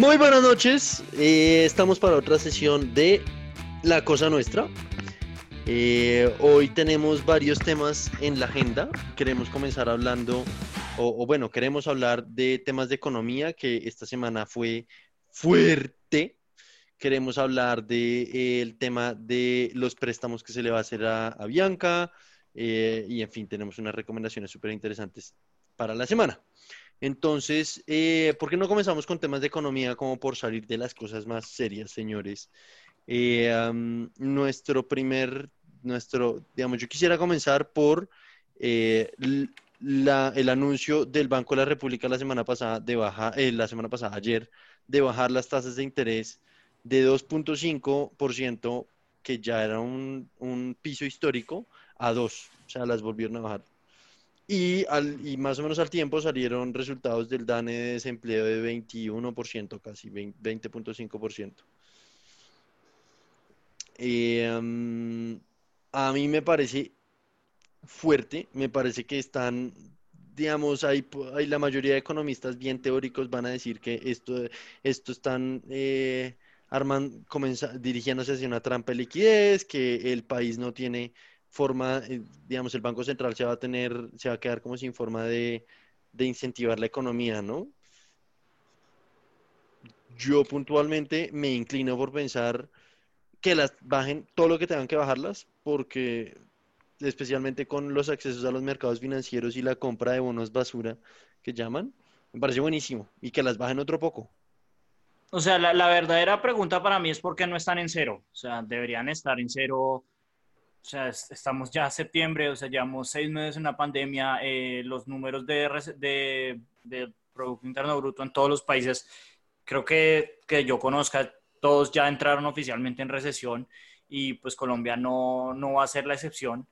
Muy buenas noches, eh, estamos para otra sesión de La Cosa Nuestra. Eh, hoy tenemos varios temas en la agenda. Queremos comenzar hablando, o, bueno, queremos hablar de temas de economía, que esta semana fue fuerte. Queremos hablar del de, tema de los préstamos que se le va a hacer a, Bianca. Eh, y en fin, tenemos unas recomendaciones súper interesantes para la semana. Entonces, eh, ¿por qué no comenzamos con temas de economía como por salir de las cosas más serias, señores? Eh, nuestro primer, nuestro, digamos, yo quisiera comenzar por eh, el anuncio del Banco de la República la semana pasada, de baja, la semana pasada, ayer, de bajar las tasas de interés de 2.5%, que ya era un, un piso histórico, a 2, o sea, las volvieron a bajar y, al, y más o menos al tiempo salieron resultados del DANE de desempleo de 21%, casi 20.5%. Eh, a mí me parece fuerte, me parece que están, digamos, hay, hay la mayoría de economistas bien teóricos van a decir que esto, esto están eh, dirigiéndose hacia una trampa de liquidez, que el país no tiene forma, eh, digamos, el Banco Central se va a tener, se va a quedar como sin forma de, incentivar la economía, ¿no? Yo puntualmente me inclino por pensar que las bajen todo lo que tengan que bajarlas, porque especialmente con los accesos a los mercados financieros y la compra de bonos basura que llaman, me parece buenísimo y que las bajen otro poco. O sea, la, la verdadera pregunta para mí es por qué no están en cero. O sea, deberían estar en cero o sea, estamos ya a septiembre, o sea, llevamos seis meses en la pandemia, eh, los números de, de, de, Producto Interno Bruto en todos los países, creo que, que yo conozca, todos ya entraron oficialmente en recesión y pues Colombia no, no va a ser la excepción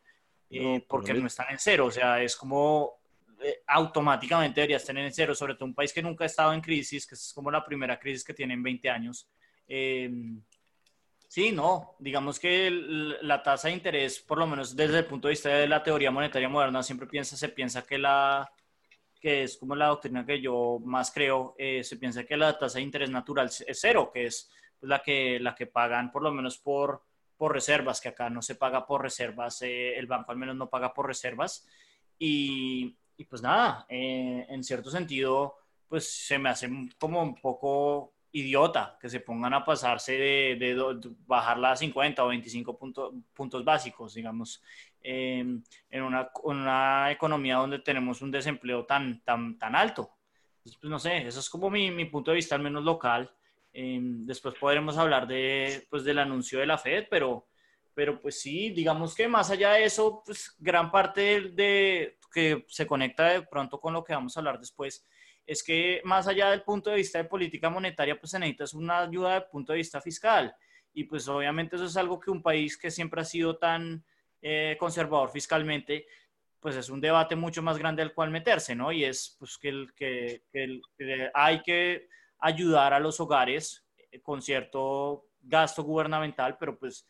eh, porque no están en cero, o sea, es como eh, automáticamente debería estar en cero, sobre todo un país que nunca ha estado en crisis, que es como la primera crisis que tiene en 20 años. Sí, no, digamos que la tasa de interés, por lo menos desde el punto de vista de la teoría monetaria moderna, siempre piensa, se piensa que la que es como la doctrina que yo más creo, eh, se piensa que la tasa de interés natural es cero, que es la que, la que pagan por lo menos por, por reservas, que acá no se paga por reservas, eh, el banco al menos no paga por reservas. Y, y pues nada, eh, en cierto sentido, pues se me hace como un poco idiota que se pongan a pasarse de, de, bajarla a 50 o 25 puntos básicos, digamos, em, en una, una, economía donde tenemos un desempleo tan, tan, tan alto. pues no sé, eso es como mi, mi, punto de vista, al menos local. Em, después podremos hablar de, pues, del anuncio de la Fed, pero, pero pues sí, digamos que más allá de eso, pues gran parte de que se conecta de pronto con lo que vamos a hablar después es que más allá del punto de vista de política monetaria, pues se necesita una ayuda del punto de vista fiscal. Y pues obviamente eso es algo que un país que siempre ha sido tan eh, conservador fiscalmente, pues es un debate mucho más grande al cual meterse, ¿no? Y es pues que, el, que, hay que ayudar a los hogares eh, con cierto gasto gubernamental, pero pues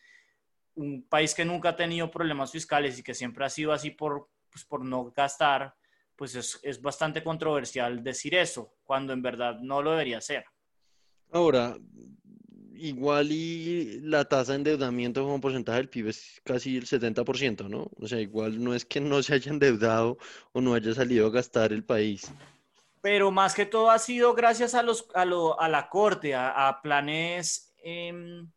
un país que nunca ha tenido problemas fiscales y que siempre ha sido así por, pues, por no gastar, pues es, es, bastante controversial decir eso, cuando en verdad no lo debería ser. Ahora, igual y la tasa de endeudamiento como porcentaje del PIB es casi el 70%, ¿no? O sea, igual no es que no se haya endeudado o no haya salido a gastar el país. Pero más que todo ha sido gracias a, los, a, lo, a la Corte, a, planes em,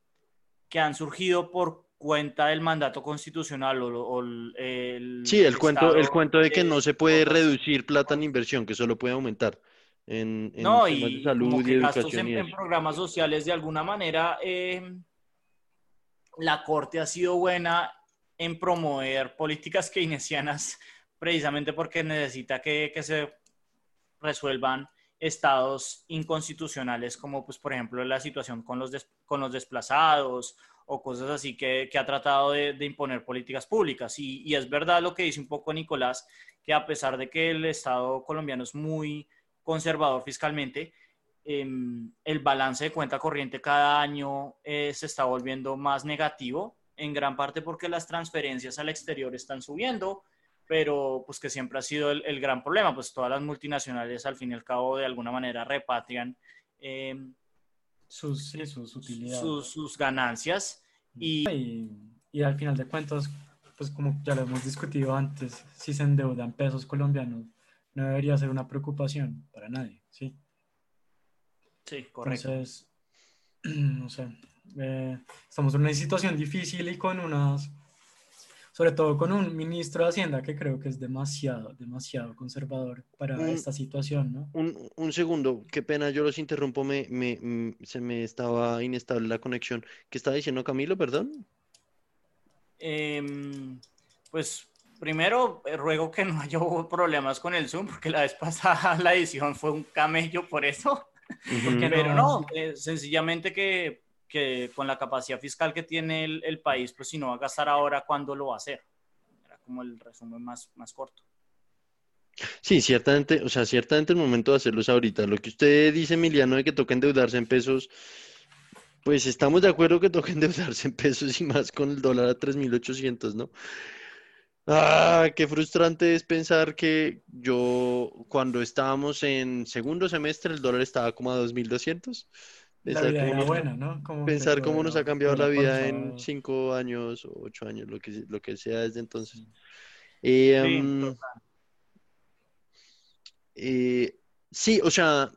que han surgido por cuenta del mandato constitucional o, el... Sí, el, cuento, el cuento de que no se puede reducir plata en inversión, que solo puede aumentar en, no, y salud y educación. En, en, programas sociales, de alguna manera, em, la Corte ha sido buena en promover políticas keynesianas precisamente porque necesita que, que se resuelvan estados inconstitucionales como pues por ejemplo la situación con los, con los desplazados o cosas así que, ha tratado de, imponer políticas públicas. Y, es verdad lo que dice un poco Nicolás, que a pesar de que el Estado colombiano es muy conservador fiscalmente, em, el balance de cuenta corriente cada año eh, se está volviendo más negativo, en gran parte porque las transferencias al exterior están subiendo, pero pues que siempre ha sido el, gran problema, pues todas las multinacionales al fin y al cabo de alguna manera repatrian. Em, sus, sus utilidades. Sus, ganancias. Y... y... al final de cuentas, pues como ya lo hemos discutido antes, si se endeudan pesos colombianos, no debería ser una preocupación para nadie, ¿sí? Sí, correcto. Entonces, no sé, eh, estamos en una situación difícil y con unas, sobre todo con un ministro de Hacienda que creo que es demasiado, demasiado conservador para esta situación, ¿no? Un, un, segundo, qué pena, yo los interrumpo, me, me, mm, se me estaba inestable la conexión. ¿Qué estaba diciendo Camilo, perdón? Em, pues primero eh, ruego que no haya problemas con el Zoom, porque la vez pasada la edición fue un camello por eso. Pero no, eh, sencillamente que, que, con la capacidad fiscal que tiene el, país, pues si no va a gastar ahora, ¿cuándo lo va a hacer? Era como el resumen más, más corto. Sí, ciertamente, o sea, ciertamente el momento de hacerlo es ahorita. Lo que usted dice, Emiliano, de que toca endeudarse en pesos, pues estamos de acuerdo que toca endeudarse en pesos y más con el dólar a 3.800, ¿no? Ah, qué frustrante es pensar que yo, cuando estábamos en segundo semestre, el dólar estaba como a 2.200. La vida era buena, ¿no? pensar cómo nos ha cambiado la vida en cinco años o ocho años, lo que, lo que sea desde entonces. Em, eh, sí, o sea,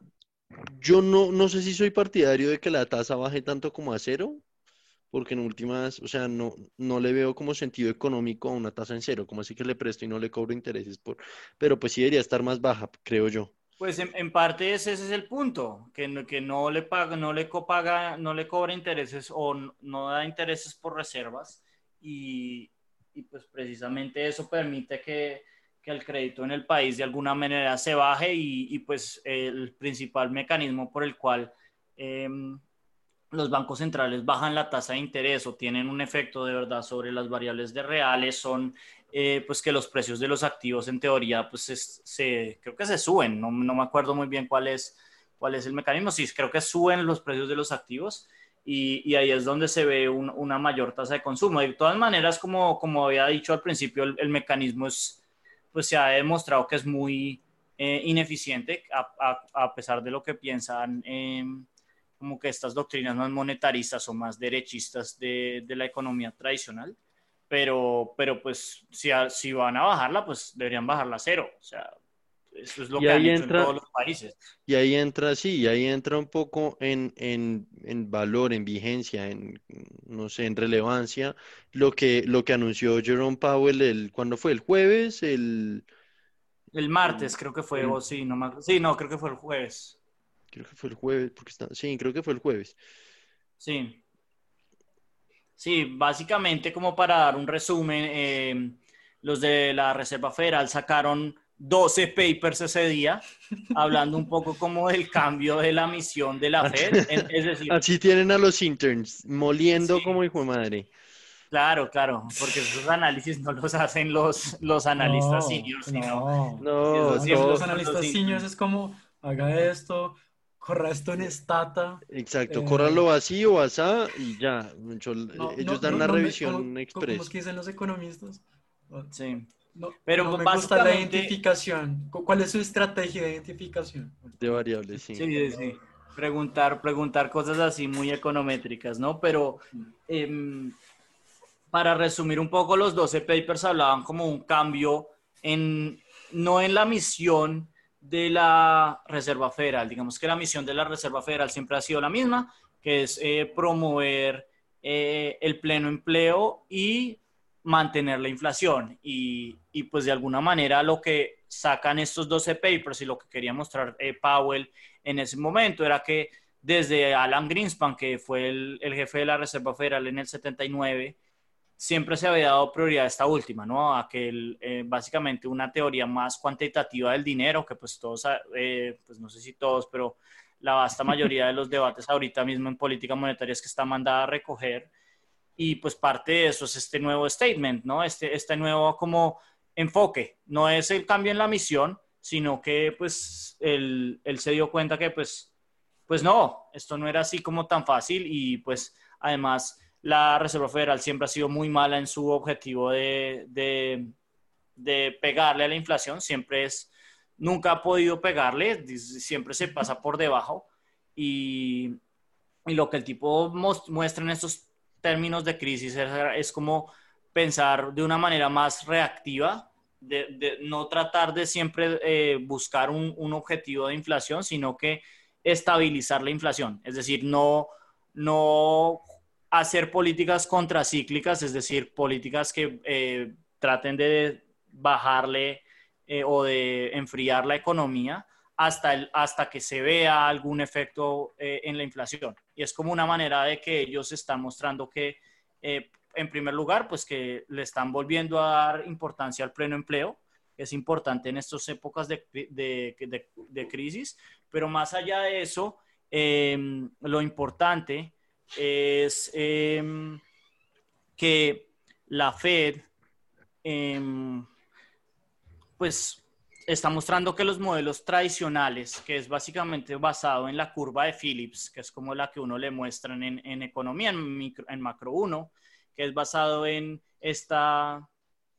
yo no, no sé si soy partidario de que la tasa baje tanto como a cero, porque en últimas, o sea, no, no le veo como sentido económico a una tasa en cero, como así que le presto y no le cobro intereses por, pero pues sí debería estar más baja, creo yo. Pues en, parte ese, es el punto, que no, le paga, no le copaga, no le cobra intereses o no, da intereses por reservas y, pues precisamente eso permite que, que, el crédito en el país de alguna manera se baje y, pues el principal mecanismo por el cual eh, los bancos centrales bajan la tasa de interés o tienen un efecto de verdad sobre las variables de reales son eh, pues que los precios de los activos en teoría pues se, creo que se suben, no, no, me acuerdo muy bien cuál es, cuál es el mecanismo, sí, creo que suben los precios de los activos y, y ahí es donde se ve una mayor tasa de consumo. De todas maneras, como, como había dicho al principio, el, mecanismo es, pues se ha demostrado que es muy eh, ineficiente a, a, pesar de lo que piensan. Eh, como que estas doctrinas más monetaristas o más derechistas de, de la economía tradicional, pero, pero pues si, si van a bajarla, pues deberían bajarla a cero. O sea, eso es lo que han hecho en todos los países. Y ahí entra, sí, y ahí entra un poco en, en, en, valor, en vigencia, en, no sé, en relevancia, lo que, lo que anunció Jerome Powell el, cuando fue el jueves, el... El martes, creo que fue, o sí, no, sí, no, creo que fue el jueves. Creo que fue el jueves, porque está... Sí, creo que fue el jueves. Sí. Sí, básicamente como para dar un resumen, eh, los de la Reserva Federal sacaron 12 papers ese día, hablando un poco como del cambio de la misión de la Fed. Así tienen a los interns, moliendo como hijo de madre. Claro, claro, porque esos análisis no los hacen los, los analistas seniors, sino... No, no los analistas seniors es como, haga esto, corra esto en estata. Exacto, eh, córralo así o asá y ya. ellos dan una revisión express. ¿Cómo que dicen los economistas? Sí. Pero me gusta la identificación. ¿Cuál es su estrategia de identificación? De variables, sí. Sí, sí, Preguntar, preguntar cosas así muy econométricas, ¿no? Pero em, para resumir un poco, los 12 papers hablaban como un cambio en, no en la misión de la Reserva Federal. Digamos que la misión de la Reserva Federal siempre ha sido la misma, que es eh, promover eh, el pleno empleo y mantener la inflación. Y, pues de alguna manera lo que sacan estos 12 papers y lo que quería mostrar eh, Powell en ese momento era que desde Alan Greenspan, que fue el, el jefe de la Reserva Federal en el 79, siempre se había dado prioridad a esta última, ¿no? A que eh, básicamente una teoría más cuantitativa del dinero, que pues todos, eh, pues no sé si todos, pero la vasta mayoría de los debates ahorita mismo en política monetaria es que está mandada a recoger. Y pues parte de eso es este nuevo statement, ¿no? Este, este nuevo como enfoque. No es el cambio en la misión, sino que pues él, él se dio cuenta que pues, pues no, esto no era así como tan fácil y pues además la Reserva Federal siempre ha sido muy mala en su objetivo de, de, pegarle a la inflación, siempre es, nunca ha podido pegarle, siempre se pasa por debajo y, y lo que el tipo muestra en estos términos de crisis es, como pensar de una manera más reactiva, de, no tratar de siempre eh, buscar un, un, objetivo de inflación, sino que estabilizar la inflación. Es decir, no, no hacer políticas contracíclicas, es decir, políticas que eh, traten de bajarle eh, o de enfriar la economía hasta, el, hasta que se vea algún efecto eh, en la inflación. Y es como una manera de que ellos están mostrando que, en primer lugar, pues que le están volviendo a dar importancia al pleno empleo, es importante en estas épocas de, de, de, crisis, pero más allá de eso, lo importante es em, que la Fed, em, pues, está mostrando que los modelos tradicionales, que es básicamente basado en la curva de Phillips, que es como la que uno le muestran en, economía, en, en macro 1, que es basado en esta,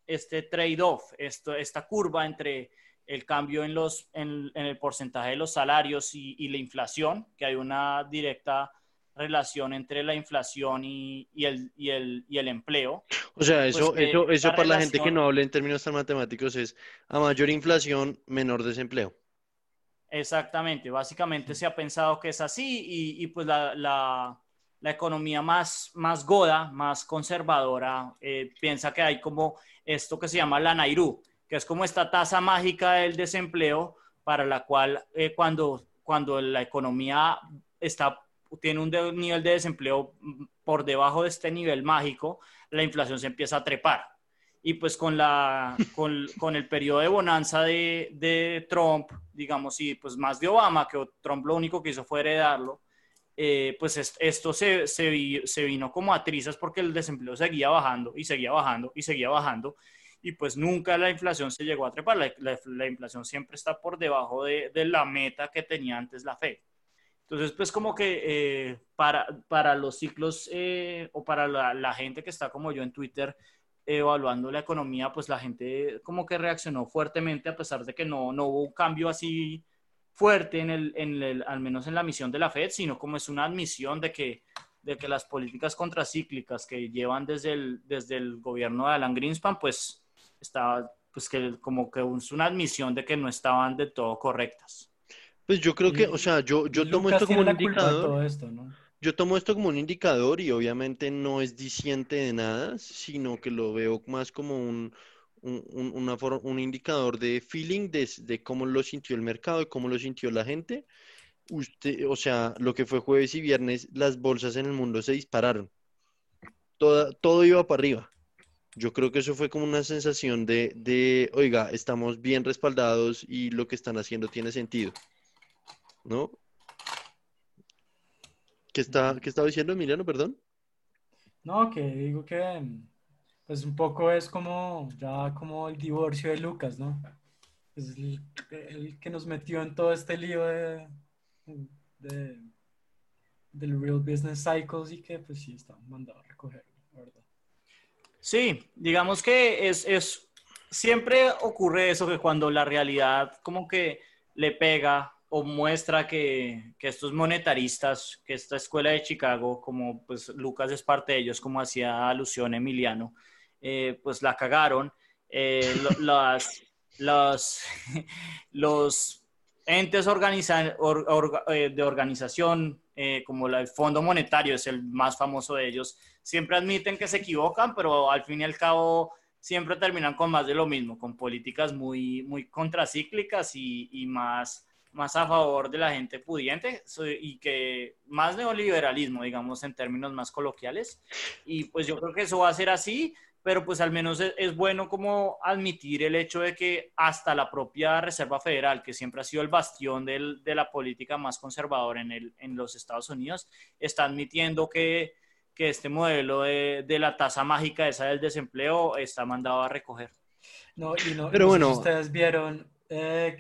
este trade-off, esta curva entre el cambio en, los, en, el porcentaje de los salarios y, y, la inflación, que hay una directa relación entre la inflación y, el, y, el, y el, empleo. O sea, eso, pues eso, eso para la gente que no hable en términos tan matemáticos es a mayor inflación, menor desempleo. Exactamente, básicamente se ha pensado que es así y, y pues la, la, la, economía más, más goda, más conservadora, eh, piensa que hay como esto que se llama la Nairu, que es como esta tasa mágica del desempleo para la cual eh, cuando, cuando la economía está tiene un nivel de desempleo por debajo de este nivel mágico, la inflación se empieza a trepar. Y pues con, la, con, con el periodo de bonanza de, de, Trump, digamos, y pues más de Obama, que Trump lo único que hizo fue heredarlo, eh, pues esto se, se, se, vino como a trizas porque el desempleo seguía bajando y seguía bajando y seguía bajando. Y pues nunca la inflación se llegó a trepar. La, la, inflación siempre está por debajo de, de la meta que tenía antes la Fed. Entonces, pues como que eh, para, para los ciclos eh, o para la, gente que está como yo en Twitter evaluando la economía, pues la gente como que reaccionó fuertemente a pesar de que no, no hubo un cambio así fuerte en el, en el, al menos en la misión de la Fed, sino como es una admisión de que, de que las políticas contracíclicas que llevan desde el, desde el gobierno de Alan Greenspan, pues está, pues que como que es una admisión de que no estaban de todo correctas. Pues yo creo que, o sea, yo, yo tomo esto como un indicador. Yo tomo esto como un indicador y obviamente no es diciente de nada, sino que lo veo más como un, un, una un indicador de feeling de, de, cómo lo sintió el mercado y cómo lo sintió la gente. Usted, o sea, lo que fue jueves y viernes, las bolsas en el mundo se dispararon. Toda, todo iba para arriba. Yo creo que eso fue como una sensación de, de, oiga, estamos bien respaldados y lo que están haciendo tiene sentido. ¿No? ¿Qué está, qué estaba diciendo Emiliano, perdón? No, que digo que pues un poco es como ya como el divorcio de Lucas, ¿no? Es el, que nos metió en todo este lío de, del Real Business Cycles y que pues sí está mandado a recoger, ¿verdad? Sí, digamos que es, es, siempre ocurre eso que cuando la realidad como que le pega muestra que, estos monetaristas, que esta escuela de Chicago, como pues Lucas es parte de ellos, como hacía alusión Emiliano, eh, pues la cagaron. Eh, los, entes eh, de organización, como el Fondo Monetario es el más famoso de ellos, siempre admiten que se equivocan, pero al fin y al cabo siempre terminan con más de lo mismo, con políticas muy, muy contracíclicas y, y más más a favor de la gente pudiente y que más neoliberalismo, digamos, en términos más coloquiales. Y pues yo creo que eso va a ser así, pero pues al menos es, bueno como admitir el hecho de que hasta la propia Reserva Federal, que siempre ha sido el bastión del, de la política más conservadora en, el, en los Estados Unidos, está admitiendo que, que este modelo de, de, la tasa mágica esa del desempleo está mandado a recoger. No, y no, pero bueno, ustedes vieron eh,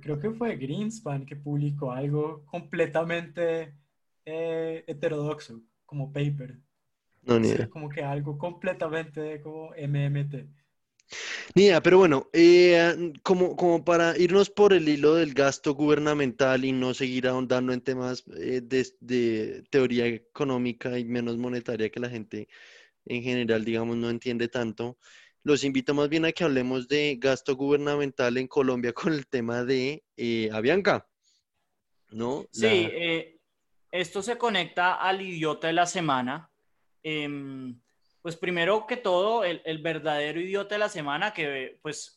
creo, que fue Greenspan que publicó algo completamente eh, heterodoxo, como paper. No, ni idea. Como que algo completamente como MMT. Mira, pero bueno, eh, como, como para irnos por el hilo del gasto gubernamental y no seguir ahondando en temas eh, de, de teoría económica y menos monetaria que la gente en general, digamos, no entiende tanto, los invito más bien a que hablemos de gasto gubernamental en Colombia con el tema de eh, Avianca, ¿no? Sí, eh, esto se conecta al idiota de la semana. Em, pues primero que todo, el, el, verdadero idiota de la semana, que pues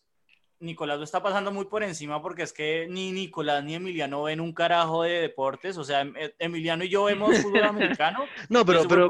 Nicolás lo está pasando muy por encima porque es que ni Nicolás ni Emiliano ven un carajo de deportes. O sea, em, eh, Emiliano y yo vemos fútbol americano. no, pero, pero,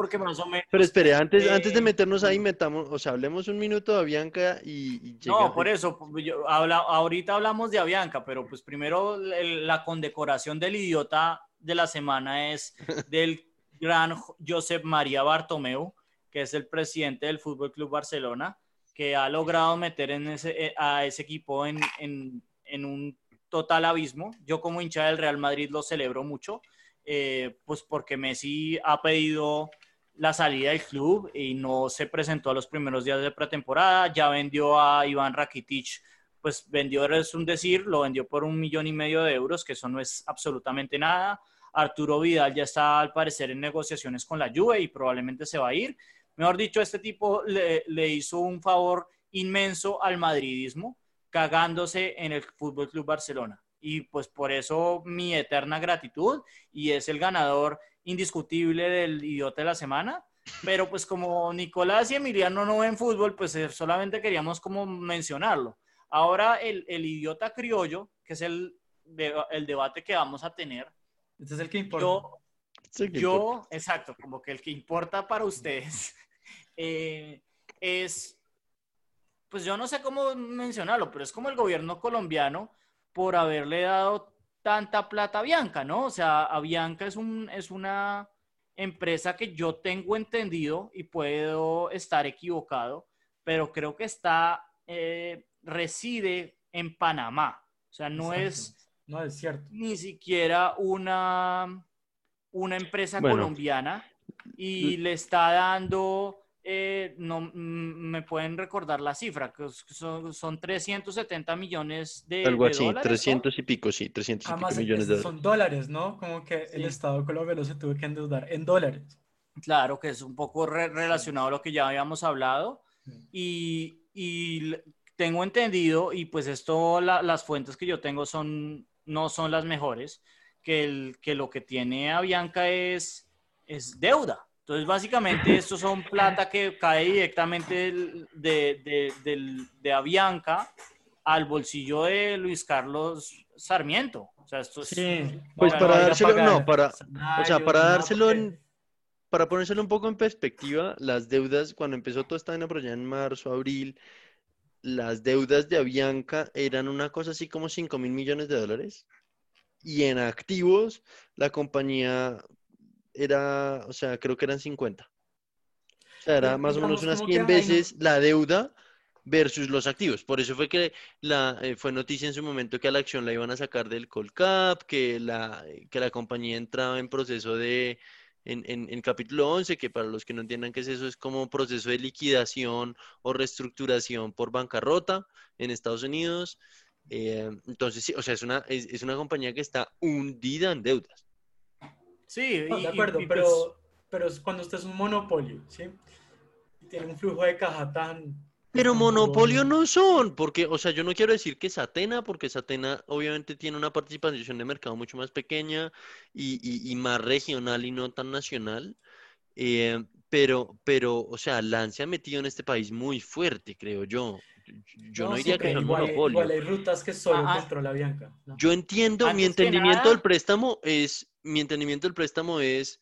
pero espere, antes, eh, antes de meternos ahí, metamos, o sea, hablemos un minuto de Avianca y, y No, por eso, yo, habla, ahorita hablamos de Avianca, pero pues primero la condecoración del idiota de la semana es del gran Josep María Bartomeu, que es el presidente del Fútbol Club Barcelona que ha logrado meter en ese, eh, a ese equipo en, un total abismo. Yo como hincha del Real Madrid lo celebro mucho, eh, pues porque Messi ha pedido la salida del club y no se presentó a los primeros días de pretemporada, ya vendió a Iván Rakitic, pues vendió, es un decir, lo vendió por un millón y medio de euros, que eso no es absolutamente nada. Arturo Vidal ya está al parecer en negociaciones con la Juve y probablemente se va a ir. Mejor dicho, este tipo le, le hizo un favor inmenso al madridismo, cagándose en el Fútbol Club Barcelona. Y pues por eso mi eterna gratitud y es el ganador indiscutible del idiota de la semana. Pero pues como Nicolás y Emiliano no ven fútbol, pues eh, solamente queríamos como mencionarlo. Ahora el, el idiota criollo, que es el, el debate que vamos a tener. Este es el que importa. Yo, yo exacto, como que el que importa para ustedes eh, es, pues yo no sé cómo mencionarlo, pero es como el gobierno colombiano por haberle dado tanta plata a Bianca, ¿no? O sea, a Bianca es, un, es una empresa que yo tengo entendido y puedo estar equivocado, pero creo que está, eh, reside en Panamá. O sea, no es, no es cierto. ni siquiera una, una empresa colombiana y le está dando eh, no me pueden recordar la cifra, que son, son 370 millones de, Algo así, dólares, 300 y pico, sí, 300 y pico millones de dólares. Son dólares, ¿no? Como que sí. el Estado colombiano se tuvo que endeudar en dólares. Claro, que es un poco re relacionado a lo que ya habíamos hablado. Y, y, tengo entendido, y pues esto, la, las fuentes que yo tengo son, no son las mejores, que, el, que lo que tiene Avianca es, es deuda. Entonces, básicamente, estos son plata que cae directamente de, de, de, de, Avianca al bolsillo de Luis Carlos Sarmiento. O sea, esto es, sí, pues para, para dárselo, no, para, o sea, para dárselo, en, para ponérselo un poco en perspectiva, las deudas, cuando empezó todo esta por allá en marzo, abril, las deudas de Avianca eran una cosa así como 5 mil millones de dólares. Y en activos, la compañía era, o sea, creo que eran 50. O sea, era más o menos unas 100 veces la deuda versus los activos. Por eso fue que la, eh, fue noticia en su momento que a la acción la iban a sacar del Colcap, que la, que la compañía entraba en proceso de, en, en, en, capítulo 11, que para los que no entiendan qué es eso, es como proceso de liquidación o reestructuración por bancarrota en Estados Unidos. Eh, entonces, sí, o sea, es una, es, es una compañía que está hundida en deudas. Sí, no, y, de acuerdo, y, pero, pues, pero es cuando usted es un monopolio, ¿sí? Y tiene un flujo de caja tan... Pero monopolio no son, porque, o sea, yo no quiero decir que Satena, porque Satena obviamente tiene una participación de mercado mucho más pequeña y, y, y más regional y no tan nacional. Eh, pero, pero, o sea, Lance ha metido en este país muy fuerte, creo yo. Yo no, no diría sí, que igual, monopolio. Igual hay rutas que solo ah, controla Bianca. ¿no? Yo entiendo, mi entendimiento nada... del préstamo es, mi entendimiento del préstamo es,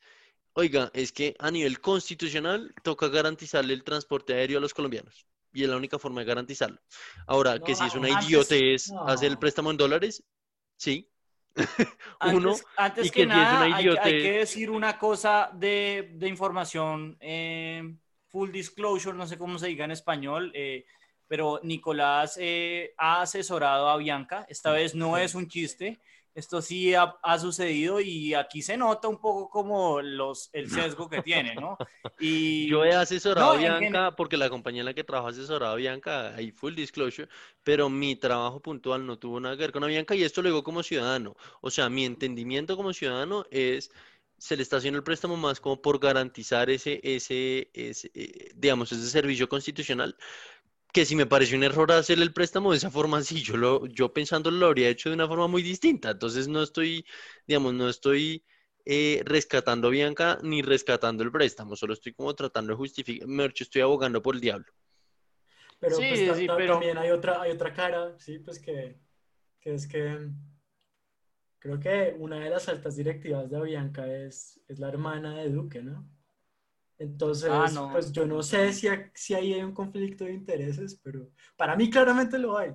oiga, es que a nivel constitucional toca garantizarle el transporte aéreo a los colombianos. Y es la única forma de garantizarlo. Ahora, no, que si es una antes, idiotez no. hacer el préstamo en dólares, sí. Uno, antes, antes y que, que nada, si hay, hay, que decir una cosa de, de información, eh, full disclosure, no sé cómo se diga en español, eh, pero Nicolás eh, ha asesorado a Bianca, esta vez no es un chiste, esto sí ha, sucedido y aquí se nota un poco como los, el sesgo que tiene, ¿no? Y, Yo he asesorado a Bianca, porque la compañía en la que trabajo asesorado a Bianca, ahí full disclosure, pero mi trabajo puntual no tuvo nada que ver con Bianca y esto lo digo como ciudadano. O sea, mi entendimiento como ciudadano es se le está haciendo el préstamo más como por garantizar ese, ese, ese eh, digamos, ese servicio constitucional, que si me pareció un error hacer el préstamo de esa forma, sí, yo, lo, yo pensándolo lo habría hecho de una forma muy distinta. Entonces no estoy, digamos, no estoy eh, rescatando a Bianca ni rescatando el préstamo, solo estoy como tratando de justificar, mejor estoy abogando por el diablo. Pero, pues, sí, pero... también hay otra, hay otra cara, sí, pues que, que es que creo que una de las altas directivas de Bianca es, es la hermana de Duque, ¿no? Entonces, ah, pues yo no sé si, si ahí hay un conflicto de intereses, pero para mí claramente lo hay.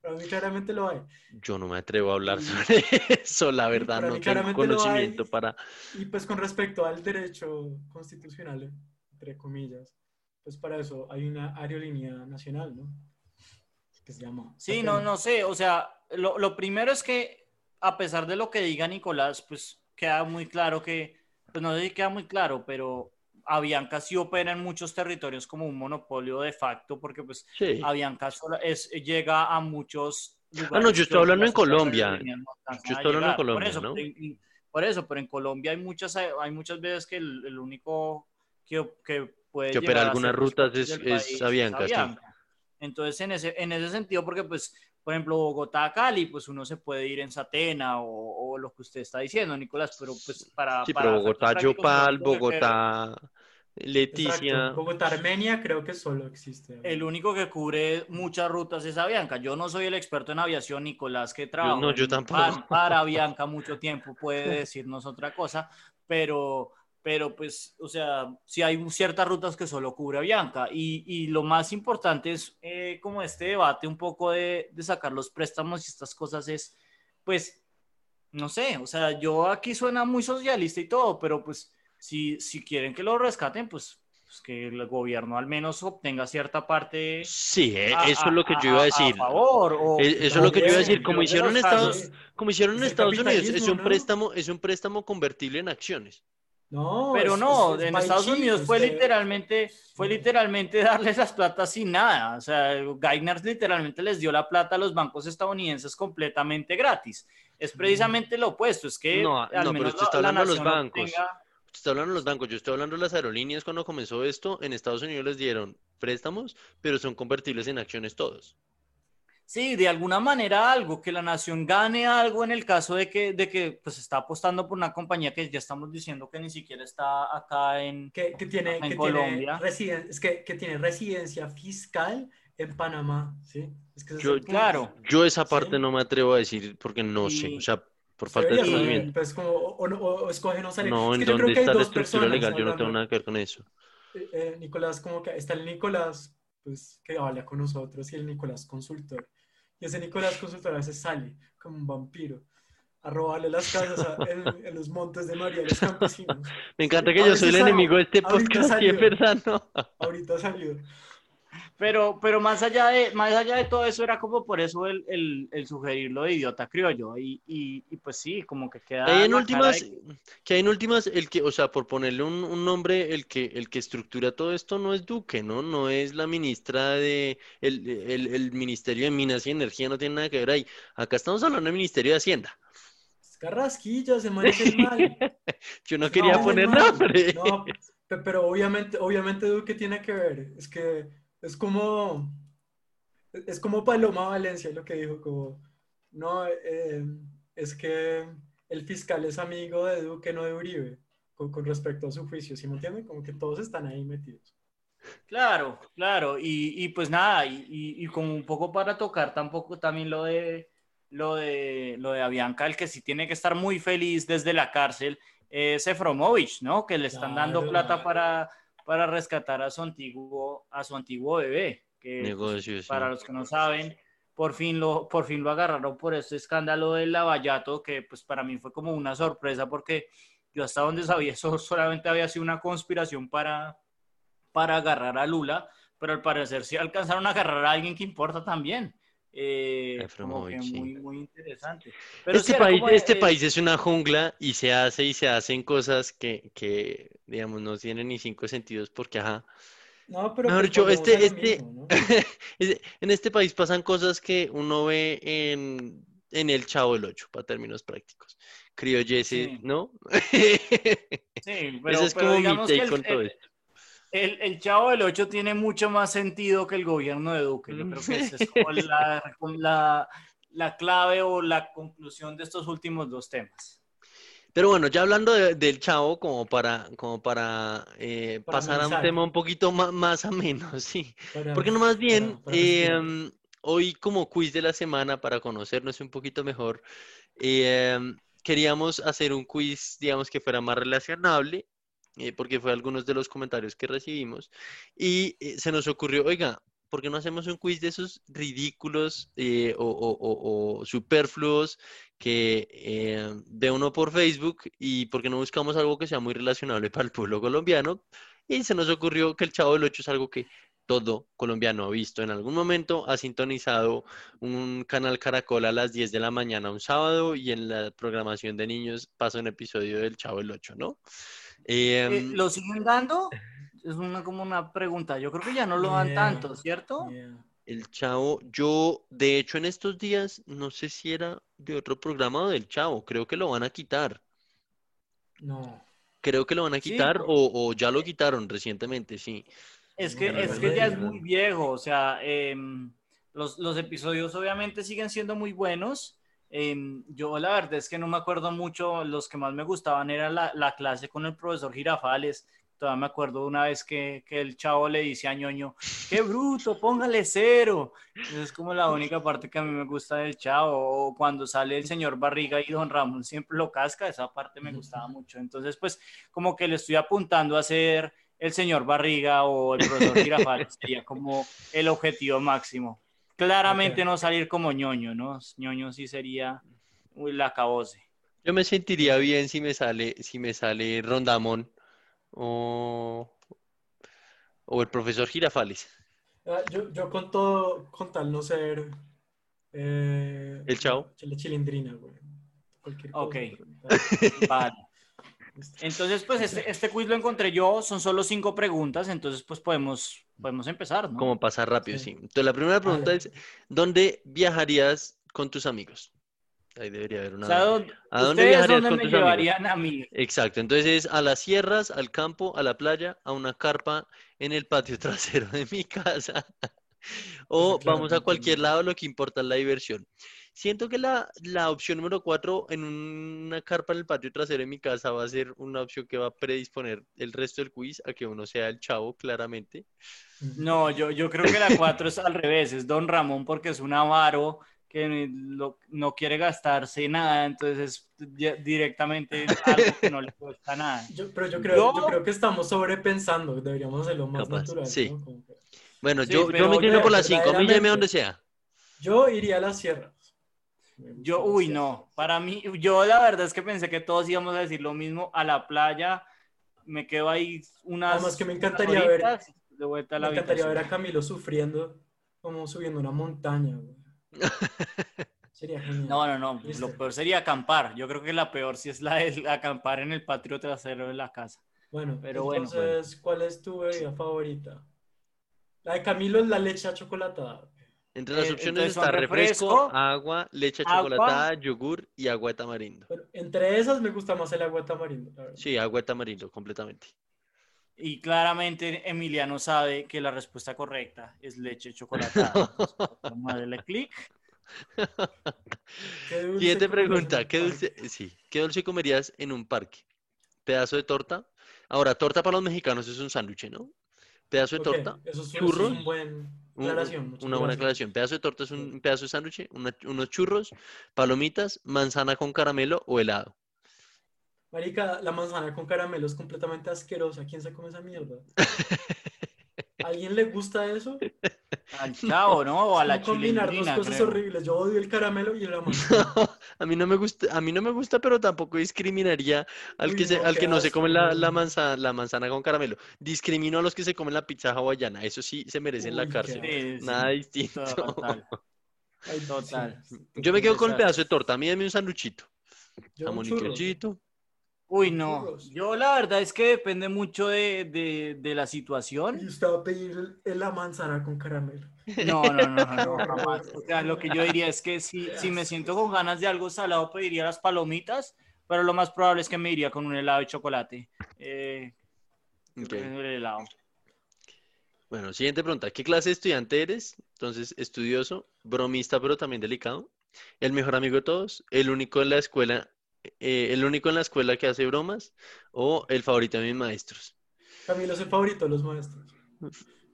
Para mí claramente lo hay. Yo no me atrevo a hablar sobre eso, la verdad, no tengo conocimiento para... Y pues con respecto al derecho constitucional, entre comillas, pues para eso hay una aerolínea nacional, ¿no? Que se llama... Sí, no, no sé, o sea, lo, lo primero es que a pesar de lo que diga Nicolás, pues queda muy claro que, pues no sé si queda muy claro, pero Avianca sí opera en muchos territorios como un monopolio de facto, porque pues Avianca es, llega a muchos lugares. Ah, no, yo estoy hablando en Colombia. Yo estoy hablando en Colombia, por eso, ¿no? por eso, pero en Colombia hay muchas, hay muchas veces que el, único que, que puede que opera algunas rutas es, es, Avianca, Sí. Entonces, en ese, en ese sentido, porque pues por ejemplo, Bogotá Cali, pues uno se puede ir en Satena o, lo que usted está diciendo, Nicolás, pero pues para... Sí, pero Bogotá Yopal, Bogotá Leticia. Bogotá Armenia creo que solo existe. El único que cubre muchas rutas es Avianca. Yo no soy el experto en aviación, Nicolás, que trabaja no, yo tampoco. Para, para Avianca mucho tiempo, puede decirnos otra cosa, pero pero pues, o sea, si hay ciertas rutas que solo cubre Avianca y, y lo más importante es eh, como este debate un poco de, de, sacar los préstamos y estas cosas es, pues, no sé, o sea, yo aquí suena muy socialista y todo, pero pues si, si quieren que lo rescaten, pues, pues que el gobierno al menos obtenga cierta parte. Sí, eh, eso es lo que yo iba a decir. favor, eh, eso es lo que yo iba a decir. Como hicieron, Estados, como hicieron en Estados Unidos, es un, préstamo, es un préstamo convertible en acciones. No, pero no, en Estados Unidos fue literalmente, fue literalmente darles las plata sin nada. O sea, Geithner literalmente les dio la plata a los bancos estadounidenses completamente gratis. Es precisamente lo opuesto, es que no, al no, menos pero usted está hablando de los bancos. Está hablando de los bancos, yo estoy hablando de las aerolíneas cuando comenzó esto, en Estados Unidos les dieron préstamos, pero son convertibles en acciones todos. Sí, de alguna manera algo, que la nación gane algo en el caso de que, de que pues está apostando por una compañía que ya estamos diciendo que ni siquiera está acá en, que, que tiene, que Colombia. Tiene es que, que, tiene residencia fiscal en Panamá, ¿sí? Es que yo, claro. Yo esa parte no me atrevo a decir porque no sé, o sea, por falta de conocimiento. Pues como, o, o, escoge no salir. No, en dónde está la estructura legal, yo no tengo nada que ver con eso. Eh, eh, Nicolás, como que está el Nicolás, pues que habla con nosotros y el Nicolás consultor. Y ese Nicolás Consultor a veces sale como un vampiro a robarle las casas en, los montes de María a los campesinos. Me encanta que yo soy el enemigo de este podcast y es verdad, ¿no? Ahorita salió. Pero, pero más, allá de, más allá de todo eso, era como por eso el, el, el sugerir lo de idiota criollo. Y, y, y, pues sí, como que queda. Que hay en últimas, que hay en últimas, el que, o sea, por ponerle un, un, nombre, el que, el que estructura todo esto no es Duque, ¿no? No es la ministra de. El, el, el Ministerio de Minas y Energía no tiene nada que ver ahí. Acá estamos hablando del Ministerio de Hacienda. Carrasquilla, se maneja mal. Yo no quería poner nombre. No, pero obviamente, obviamente Duque tiene que ver. Es que es como, es como Paloma Valencia lo que dijo, como, no, eh, es que el fiscal es amigo de Duque, no de Uribe, con, respecto a su juicio, ¿sí me entienden? Como que todos están ahí metidos. Claro, claro, y, pues nada, y, y, como un poco para tocar tampoco también lo de lo de lo de Avianca, el que sí tiene que estar muy feliz desde la cárcel es Efromovich, ¿no? Que le están dando plata para para rescatar a su antiguo, a su antiguo bebé, que pues, para los que no saben, por fin lo, por fin lo agarraron por este escándalo del lavallato, que pues para mí fue como una sorpresa porque yo hasta donde sabía eso solamente había sido una conspiración para, para agarrar a Lula, pero al parecer sí alcanzaron a agarrar a alguien que importa también. Eh, como que muy, muy interesante. Pero Este sí, país, como, este eh, país es una jungla y se hace y se hacen cosas que, que, digamos, no tienen ni cinco sentidos porque, ajá, No, pero Mejor pues dicho, este- este- mismo, ¿no? en este país pasan cosas que uno ve en, en el Chavo del Ocho, para términos prácticos. Criollese, Sí. ¿no? Sí, pero, Ese es pero como mi take el, con todo el- esto. El- el Chavo del Ocho tiene mucho más sentido que el gobierno de Duque. Yo creo que esa es como la, la, la clave o la conclusión de estos últimos dos temas. Pero bueno, ya hablando de- del Chavo, como para, como para, eh, Para pasar a un tema un poquito más, más ameno, sí. Para- Porque no más bien, para- para eh, respirar. mm, hoy como quiz de la semana, para conocernos un poquito mejor, eh, queríamos hacer un quiz, digamos, que fuera más relacionable, eh, porque fue algunos de los comentarios que recibimos, y eh, se nos ocurrió, oiga, ¿por qué no hacemos un quiz de esos ridículos eh, o, superfluos que eh, ve uno por Facebook y por qué no buscamos algo que sea muy relacionable para el pueblo colombiano? Y se nos ocurrió que el Chavo del Ocho es algo que todo colombiano ha visto en algún momento, ha sintonizado un canal Caracol a las 10 de la mañana un sábado y en la programación de niños pasa un episodio del Chavo del Ocho, ¿no? Eh, Em, ¿Lo siguen dando? Es una, como una pregunta. Yo creo que ya no lo dan Yeah. tanto, ¿cierto? Yeah. el Chavo, yo de hecho en estos días, no sé si era de otro programa o del Chavo, creo que lo van a quitar. No. Creo que lo van a quitar o, o ya lo quitaron recientemente, sí. Es que, No, es que ya es muy viejo, o sea, em, los, los episodios obviamente siguen siendo muy buenos. Em, yo la verdad es que no me acuerdo mucho, los que más me gustaban era la, la clase con el profesor Girafales. Todavía me acuerdo de una vez que, que el chavo le dice a ñoño, qué bruto, póngale cero. Esa es como la única parte que a mí me gusta del chavo. O cuando sale el señor Barriga y don Ramón siempre lo casca, esa parte me gustaba mucho. Entonces, pues como que le estoy apuntando a ser el señor Barriga o el profesor Girafales sería como el objetivo máximo. Claramente no salir como ñoño, ¿no? ñoño sí sería uy, la cabose. Yo me sentiría bien si me sale, si me sale Rondamón o, o el profesor Girafales. Ah, yo, yo con todo, con tal no ser. eh, ¿El chavo? La chilindrina, güey. Cualquier cosa. Ok. pero- Vale. Entonces, pues este, este quiz lo encontré yo, son solo cinco preguntas, entonces pues podemos, podemos empezar, ¿no? Como pasar rápido, Sí. sí. Entonces la primera pregunta es, ¿dónde viajarías con tus amigos? Ahí debería haber una... O sea, ¿dónde- ¿A dónde ¿ustedes viajarías dónde con me tus amigos? llevarían a mí? Exacto, entonces es a las sierras, al campo, a la playa, a una carpa en el patio trasero de mi casa. O claro, vamos a cualquier lado, lo que importa es la diversión. Siento que la, la opción número cuatro en una carpa en el patio trasero de mi casa va a ser una opción que va a predisponer el resto del quiz a que uno sea el chavo, claramente. No, yo, yo creo que la cuatro es al revés, es Don Ramón porque es un avaro que lo- no quiere gastarse nada, entonces es di- directamente algo que no le cuesta nada. Yo- pero yo creo, Yo- yo creo que estamos sobrepensando. Deberíamos hacerlo más Capaz, natural. sí. ¿no? Como que- Bueno, Sí, yo, yo me inclino por las cinco, a mí donde sea. Yo iría a las sierras. Me Yo, uy, no, para mí, yo la verdad es que pensé que todos íbamos a decir lo mismo, a la playa, me quedo ahí unas, Además que me encantaría ver- de vuelta a la Me encantaría ver a. Camilo sufriendo, como subiendo una montaña. güey. Sería genial. No, no, no, ¿Viste? lo peor sería acampar, yo creo que la peor sí es la de acampar en el patio trasero de la casa. Bueno, Pero bueno, entonces, ¿cuál es tu bebida favorita? La de Camilo es la leche achocolatada. Entre las Eh, opciones está refresco, refresco, agua, leche agua. chocolatada, yogur y agua de tamarindo. Pero entre esas me gusta más el agua de tamarindo. la. Sí, agua de tamarindo, completamente. Y claramente Emiliano sabe que la respuesta correcta es leche chocolatada. A darle clic. Siguiente pregunta, ¿qué dulce, sí, ¿qué dulce comerías en un parque? ¿Pedazo de torta? Ahora, torta para los mexicanos es un sándwich, ¿no? ¿Pedazo de torta? Eso es, eso es churros, un buen Un- una buena aclaración. Pedazo de torta es un pedazo de sándwich, unos churros, palomitas, manzana con caramelo o helado. Marica, la manzana con caramelo es completamente asquerosa. ¿Quién se come esa mierda? ¿A alguien le gusta eso? Al chavo, ¿no? O a la combinar dos cosas creo. horribles. Yo odio el caramelo y la manzana. A mí no me gusta, a mí no me gusta, pero tampoco discriminaría al que se, no, al qué que no se come la, la no. manzana, la manzana con caramelo. Discrimino a los que se comen la pizza hawaiana. Eso sí se merecen la Uy, qué cárcel. asco. Sí, sí, Nada distinto. total. Ay, Total. sí, Yo me quedo con el pedazo de torta. A mí dame un sanduchito. Yo Jamón y churros. quesito. Uy, no. Yo la verdad es que depende mucho de, de, de la Y situación. usted va a pedir el- la manzana con caramelo. No, no, no, no, no, jamás. O sea, lo que yo diría es que si, si me siento con ganas de algo salado, pediría las palomitas, pero lo más probable es que me iría con un helado de chocolate. Eh, el helado. Bueno, siguiente pregunta. ¿Qué clase de estudiante eres? Entonces, estudioso, bromista, pero también delicado. El mejor amigo de todos, el único en la escuela, eh, el único en la escuela que hace bromas, o el favorito de mis maestros. Camilo es el favorito de los maestros.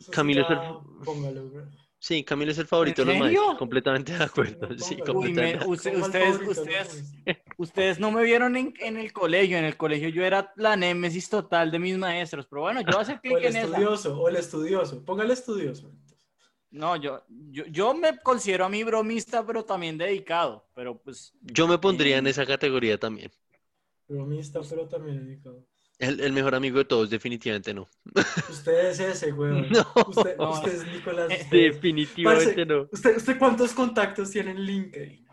Eso Camilo es el- Póngalo, güey. Sí, Camilo es el favorito de ¿En los maestros. Completamente de acuerdo. Sí. Uy, completamente. me- usted- ustedes, favorito ustedes, maestros. ustedes no me vieron en, en el colegio. En el colegio yo era la némesis total de mis maestros. Pero bueno, yo voy a hacer O clic el en estudioso, o el estudioso. Póngale estudioso. No, yo, yo, yo me considero a mí bromista, pero también dedicado. Pero pues, Yo me pondría en Eh. esa categoría también. Bromista, pero también dedicado. El, el mejor amigo de todos, definitivamente no. Usted es ese, güey. No. Usted, No. usted es Nicolás. Usted- Definitivamente Parce, no. ¿Usted, ¿Usted cuántos contactos tiene en LinkedIn?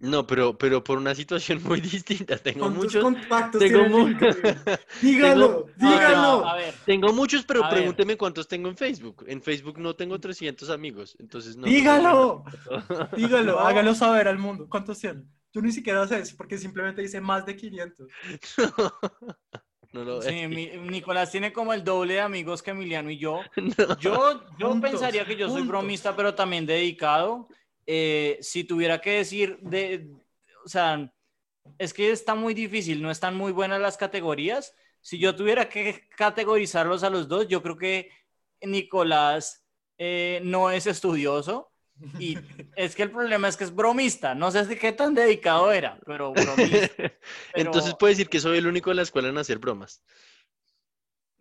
No, pero, pero por una situación muy distinta. Tengo ¿Cuántos muchos, contactos tengo tiene en mu- LinkedIn? Dígalo, no, dígalo. no, a ver, tengo muchos, pero A ver. pregúnteme cuántos tengo en Facebook. En Facebook no tengo 300 amigos, entonces no. Dígalo, dígalo, No. hágalo saber al mundo. ¿Cuántos tiene? Yo ni siquiera eso porque simplemente dice más de 500. No lo sí, mi- Nicolás tiene como el doble de amigos que Emiliano y yo. No. Yo, yo Juntos, pensaría que yo soy juntos. bromista, pero también dedicado. Eh, si tuviera que decir de, o sea, es que está muy difícil, no están muy buenas las categorías. Si yo tuviera que categorizarlos a los dos, yo creo que Nicolás eh, no es estudioso y es que el problema es que es bromista. No sé de qué tan dedicado era, pero bromista. Entonces puede decir que soy el único en la escuela en hacer bromas.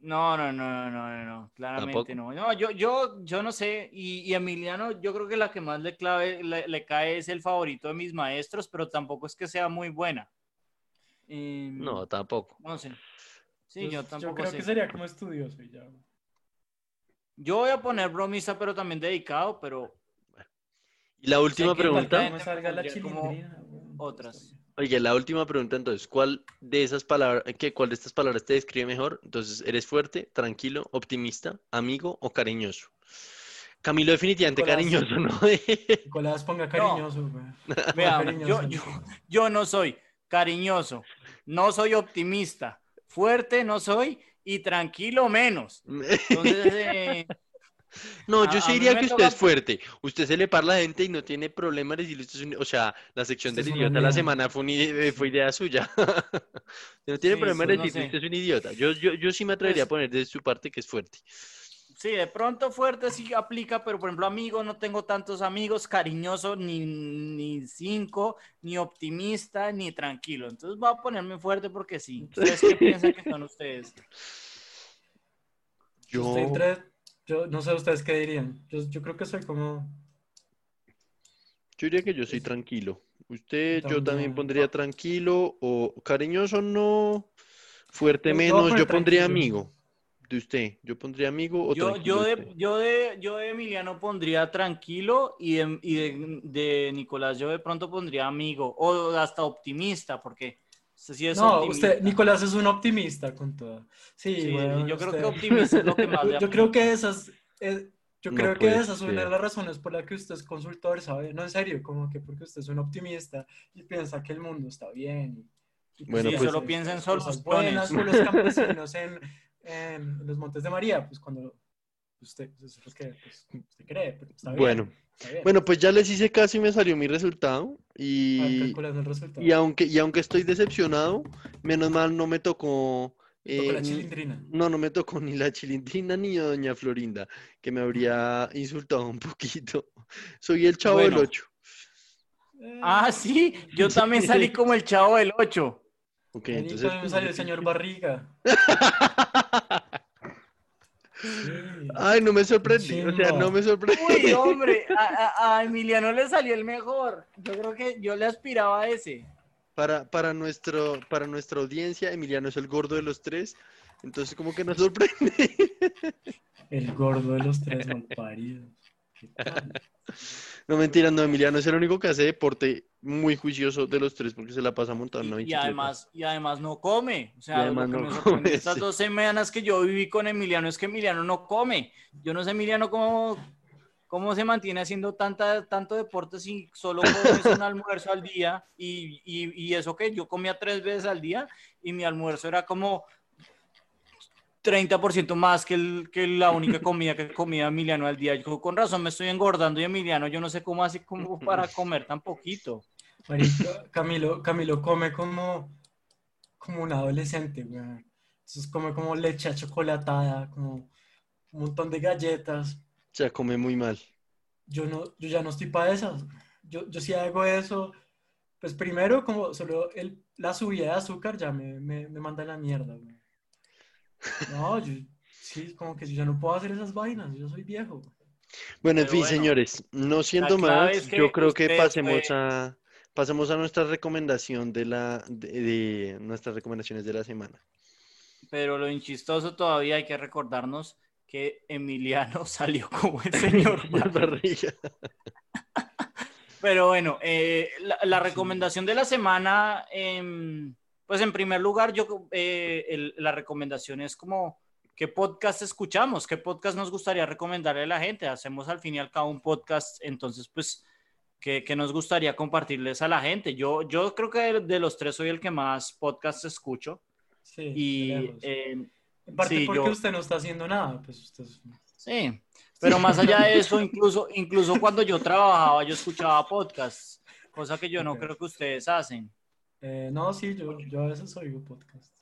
No, no, no, no, no, no, claramente ¿Tampoco? no. No, yo, yo, yo no sé. Y, y Emiliano, yo creo que la que más le, clave, le, le cae es el favorito de mis maestros, pero tampoco es que sea muy buena. Em, No, tampoco. No sé. Sí, yo tampoco creo sé. que sería como estudioso y ya. Yo voy a poner bromista, pero también dedicado, pero Y la última pregunta. salga la como otras. Oye, la última pregunta entonces, ¿cuál de esas palabras, qué, cuál de estas palabras te describe mejor? Entonces, ¿eres fuerte, tranquilo, optimista, amigo o cariñoso? Camilo definitivamente Nicolás. cariñoso, ¿no? Nicolás, ponga cariñoso, güey. Ponga Vea, cariñoso, yo, yo, yo no soy cariñoso, no soy optimista, fuerte no soy y tranquilo menos. Entonces, eh, No, A- yo sí diría que usted toca- es fuerte. Usted se le para a la gente y no tiene problema de decirle usted es un- O sea, la sección Usted del idiota la semana fue, ide- fue idea suya. No tiene Sí, problema de no decirle sé. usted es un idiota. Yo, yo, yo sí me atrevería a poner de su parte que es fuerte. Sí, de pronto fuerte sí aplica, pero por ejemplo, amigo, no tengo tantos amigos, cariñoso, ni, ni cinco, ni optimista, ni tranquilo. Entonces voy a ponerme fuerte porque sí. ¿Ustedes qué piensan que son ustedes? Yo, Estoy entre- yo no sé ustedes qué dirían. Yo, yo creo que soy como. yo diría que yo soy tranquilo. Usted, yo también pondría tranquilo o cariñoso, no. Fuerte menos. Yo pondría tranquilo. amigo. De usted. Yo pondría amigo o Yo, tranquilo yo, de de, usted. yo, de, yo de Emiliano pondría tranquilo y, de, y de, de Nicolás yo de pronto pondría amigo o hasta optimista, porque usted sí es No, optimista. usted, Nicolás es un optimista con todo. Sí, Sí, weón, yo creo que usted- optimista es lo que más Yo, le yo creo que esas. eh, yo No creo que esa es una de las razones por las que usted es consultor, ¿sabe? No, en serio, como que porque usted es un optimista y piensa que el mundo está bien. y- y que Bueno, sí, pues- solo piensa en soluciones. buenas por los campesinos en, en los Montes de María, pues cuando usted, pues, es lo que pues, usted cree, pero está bien. Bueno. está bien. Bueno, pues ya les hice caso y me salió mi resultado. Y, calculando el resultado. y aunque, y aunque estoy decepcionado, menos mal no me tocó. Eh, la chilindrina. no, no me tocó ni la chilindrina ni a doña Florinda, que me habría insultado un poquito. Soy el chavo del Bueno. 8. Eh, Ah, sí, yo también salí como el chavo del 8. Ok, entonces. también me salió el señor Barriga. Ay, no me sorprendí. O sea, no me sorprendí. Uy, hombre, a, a- a Emiliano le salió el mejor. Yo creo que yo le aspiraba a ese. Para, para, nuestro, para nuestra audiencia, Emiliano es el gordo de los tres. Entonces, como que nos sorprende. El gordo de los tres malparidos. ¿Qué tal? No mentira, no, Emiliano es el único que hace deporte muy juicioso de los tres porque se la pasa montando una Y, además, y además no come. O sea, lo que no me come, estas sí. dos semanas que yo viví con Emiliano es que Emiliano no come. Yo no sé, Emiliano, cómo, cómo se mantiene haciendo tanta, tanto deporte si solo comes un almuerzo al día. Y, y, y eso que yo comía tres veces al día y mi almuerzo era como 30% más que, el, que la única comida que comía Emiliano al día. Yo con razón me estoy engordando y Emiliano, yo no sé cómo así como para comer tan poquito. Marica, Camilo, Camilo come como, como un adolescente, weón. Entonces come como leche chocolatada, como un montón de galletas. O sea, come muy mal. Yo no, yo ya no estoy para esas. Yo, yo sí hago eso. Pues primero, como solo el, la subida de azúcar ya me, me, me manda a la mierda, weón. No, yo sí, como que yo ya no puedo hacer esas vainas, yo soy viejo. Bueno, en fin, bueno, señores, no siendo clave más, es que yo creo que pasemos fue- a pasemos a nuestra recomendación de la de, de nuestras recomendaciones de la semana. Pero lo inchistoso todavía hay que recordarnos que Emiliano salió como el señor. La barriga. Pero bueno, eh, la, la recomendación de la semana, em, pues en primer lugar, yo eh, el- la recomendación es como qué podcast escuchamos, qué podcast nos gustaría recomendarle a la gente. Hacemos al fin y al cabo un podcast, entonces pues ¿qué, qué nos gustaría compartirles a la gente? Yo, yo creo que de, de los tres soy el que más podcast escucho Sí, y em, En parte sí, porque yo- usted no está haciendo nada, pues usted Sí, pero más allá de eso, incluso, incluso cuando yo trabajaba, yo escuchaba podcasts, cosa que yo no creo que ustedes hacen. Eh, no, sí, yo, yo a veces oigo podcast.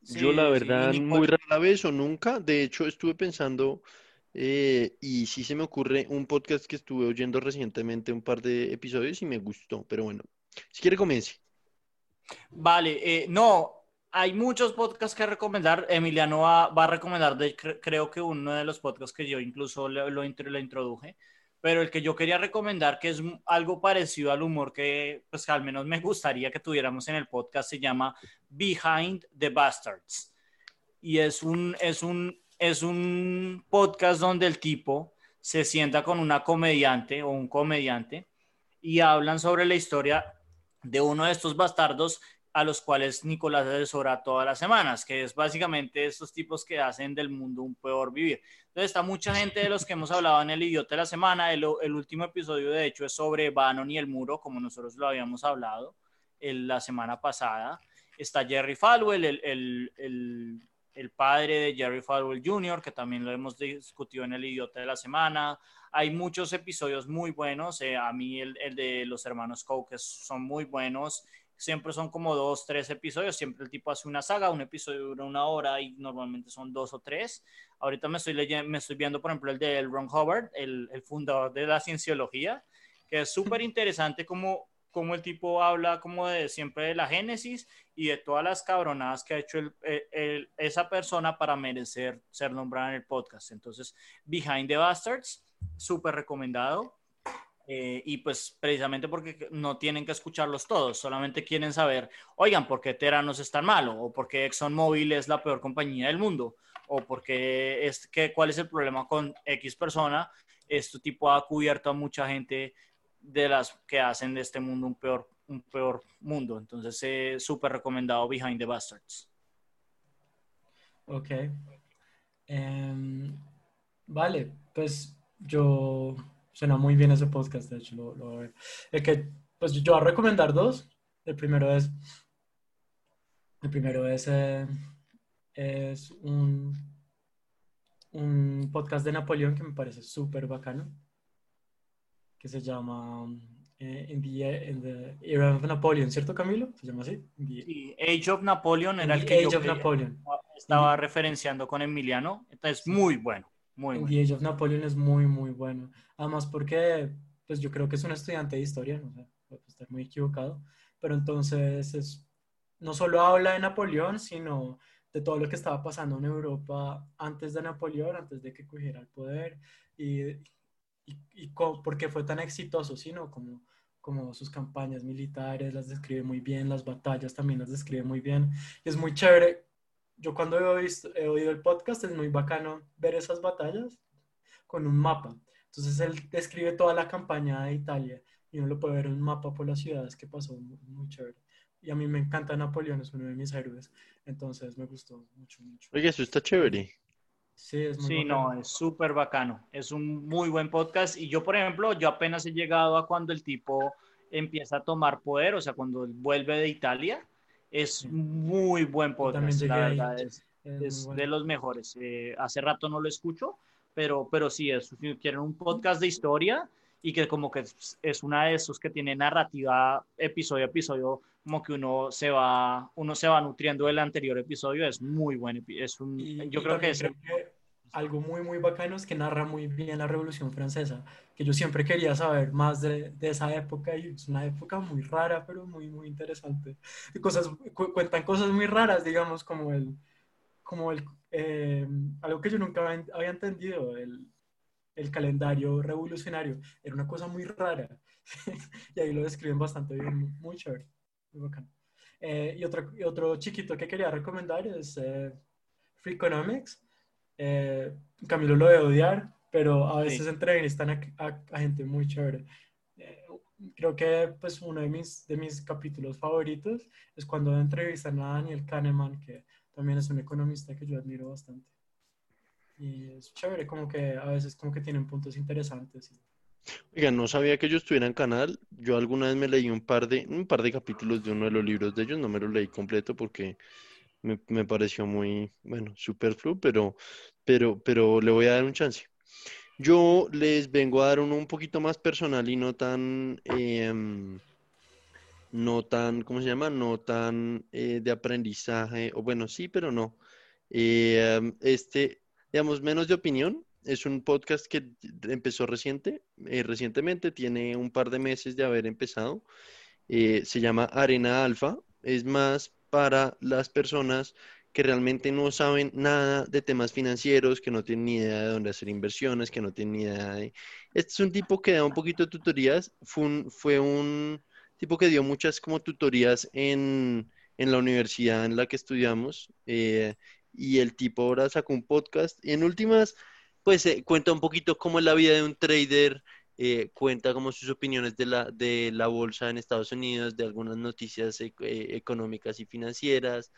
Yo la sí, verdad muy rara vez o nunca. De hecho, estuve pensando eh, y sí se me ocurre un podcast que estuve oyendo recientemente un par de episodios y me gustó. Pero bueno, si quiere comience. Vale, eh, no, hay muchos podcasts que recomendar. Emiliano va, va a recomendar, de, cre- creo que uno de los podcasts que yo incluso lo, lo introduje, pero el que yo quería recomendar, que es algo parecido al humor que, pues al menos me gustaría que tuviéramos en el podcast, se llama Behind the Bastards. Y es un, es un, es un podcast donde el tipo se sienta con una comediante o un comediante y hablan sobre la historia de uno de estos bastardos a los cuales Nicolás asesora todas las semanas, que es básicamente estos tipos que hacen del mundo un peor vivir. Entonces está mucha gente de los que hemos hablado en el idiota de la semana. El, último episodio, de hecho, es sobre Bannon y el muro, como nosotros lo habíamos hablado el- la semana pasada. Está Jerry Falwell, el, padre de Jerry Falwell Jr., que también lo hemos discutido en el idiota de la semana. Hay muchos episodios muy buenos. eh, a mí el, el de los hermanos Coke son muy buenos. Siempre son como dos, tres episodios. Siempre el tipo hace una saga. Un episodio dura una hora y normalmente son dos o tres. Ahorita me estoy, leyendo, me estoy viendo, por ejemplo, el de Ron Hubbard, el, el fundador de la cienciología, que es súper interesante como, como el tipo habla como de siempre de la génesis y de todas las cabronadas que ha hecho el, el- el- esa persona para merecer ser nombrada en el podcast. Entonces, Behind the Bastards, súper recomendado. Eh, y pues precisamente porque no tienen que escucharlos todos, solamente quieren saber, oigan, ¿por qué Teranos es tan malo? ¿O por qué ExxonMobil es la peor compañía del mundo? ¿O por qué es, que, cuál es el problema con X persona? Este tipo ha cubierto a mucha gente de las que hacen de este mundo un peor, un peor mundo. Entonces, eh, súper recomendado Behind the Bastards. Ok. Em, vale, pues yo suena muy bien ese podcast, de hecho, lo, lo que, pues yo voy a recomendar dos. El primero es, el primero es, eh, es un, un podcast de Napoleón que me parece súper bacano, que se llama eh, in, the, in the Era of Napoleon, ¿cierto Camilo? Se llama así. The- Age of Napoleon era el que Age yo of quería- Napoleon. estaba referenciando con Emiliano. Entonces, muy bueno, muy En bueno. The Age of Napoleon es muy, muy bueno. Además, porque pues yo creo que es un estudiante de historia, no sé, puedo estar muy equivocado, pero entonces es, no solo habla de Napoleón, sino de todo lo que estaba pasando en Europa antes de Napoleón, antes de que cogiera el poder, y, y, y por qué fue tan exitoso, sino como, como sus campañas militares las describe muy bien, las batallas también las describe muy bien, y es muy chévere. Yo cuando he, visto- he oído el podcast es muy bacano ver esas batallas con un mapa, Entonces él describe toda la campaña de Italia y uno lo puede ver en un mapa por las ciudades que pasó muy, muy chévere. Y a mí me encanta Napoleón, es uno de mis héroes. Entonces me gustó mucho, mucho. Oye, eso está chévere. Sí, es muy Sí, bacano. no, es súper bacano. Es un muy buen podcast. Y yo, por ejemplo, yo apenas he llegado a cuando el tipo empieza a tomar poder, o sea, cuando él vuelve de Italia. Es muy buen podcast, la verdad. Es, bueno. de los mejores. Eh, hace rato no lo escucho, pero, pero sí, es, si quieren un podcast de historia y que como que es, una de esos que tiene narrativa episodio a episodio, como que uno se va, uno se va nutriendo del anterior episodio, es muy bueno. Es un, Y, yo y creo que es creo que algo muy, muy bacano es que narra muy bien la Revolución Francesa, que yo siempre quería saber más de, de esa época y es una época muy rara, pero muy, muy interesante. Y cosas, cu- cuentan cosas muy raras, digamos, como el, como el, eh, algo que yo nunca había, entendido, el, el calendario revolucionario, era una cosa muy rara. y ahí lo describen bastante bien, muy chévere, muy bacano. Eh, y, otro, y otro chiquito que quería recomendar es eh, Freakonomics. Eh, Camilo lo debe odiar, pero a veces Sí. entrevistan a, a- a gente muy chévere. Eh, creo que pues uno de mis, de mis capítulos favoritos es cuando entrevistan a Daniel Kahneman, que también es un economista que yo admiro bastante. Y es chévere, como que a veces como que tienen puntos interesantes. Oiga, no sabía que ellos tuvieran canal. Yo alguna vez me leí un par de, un par de capítulos de uno de los libros de ellos, no me lo leí completo porque me, pareció muy, bueno, superfluo, pero, pero, pero le voy a dar un chance. Yo les vengo a dar uno un poquito más personal y no tan, em, no tan, ¿cómo se llama? No tan eh, de aprendizaje, o bueno, sí, pero no. Eh, este, digamos, menos de opinión. Es un podcast que empezó reciente, eh, recientemente, tiene un par de meses de haber empezado. Eh, se llama Arena Alfa. Es más para las personas que realmente no saben nada de temas financieros, que no tienen ni idea de dónde hacer inversiones, que no tienen ni idea de... Este es un tipo que da un poquito de tutorías. Fue un, fue un tipo que dio muchas como tutorías en, en la universidad en la que estudiamos. eh, y el tipo ahora sacó un podcast. Y en últimas pues eh, cuenta un poquito cómo es la vida de un trader, eh, cuenta como sus opiniones de la, de la bolsa en Estados Unidos, de algunas noticias e- económicas y financieras.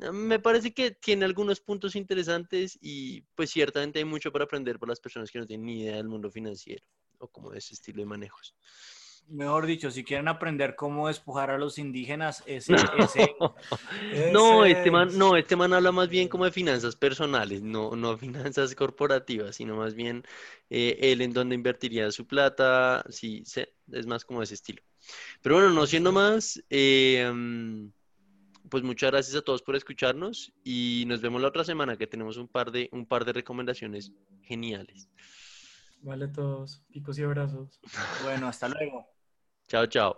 Eh, Me parece que tiene algunos puntos interesantes y pues ciertamente hay mucho para aprender para las personas que no tienen ni idea del mundo financiero o como de ese estilo de manejos. Mejor dicho, si quieren aprender cómo despojar a los indígenas, ese, ese, No, Ese este man, no, este man habla más bien como de finanzas personales, no, no finanzas corporativas, sino más bien eh, él en dónde invertiría su plata, sí, es más como de ese estilo. Pero bueno, no siendo más, eh, mm, pues muchas gracias a todos por escucharnos y nos vemos la otra semana que tenemos un par de, un par de recomendaciones geniales. Vale todos, picos y abrazos. bueno, hasta luego. Chao, chao.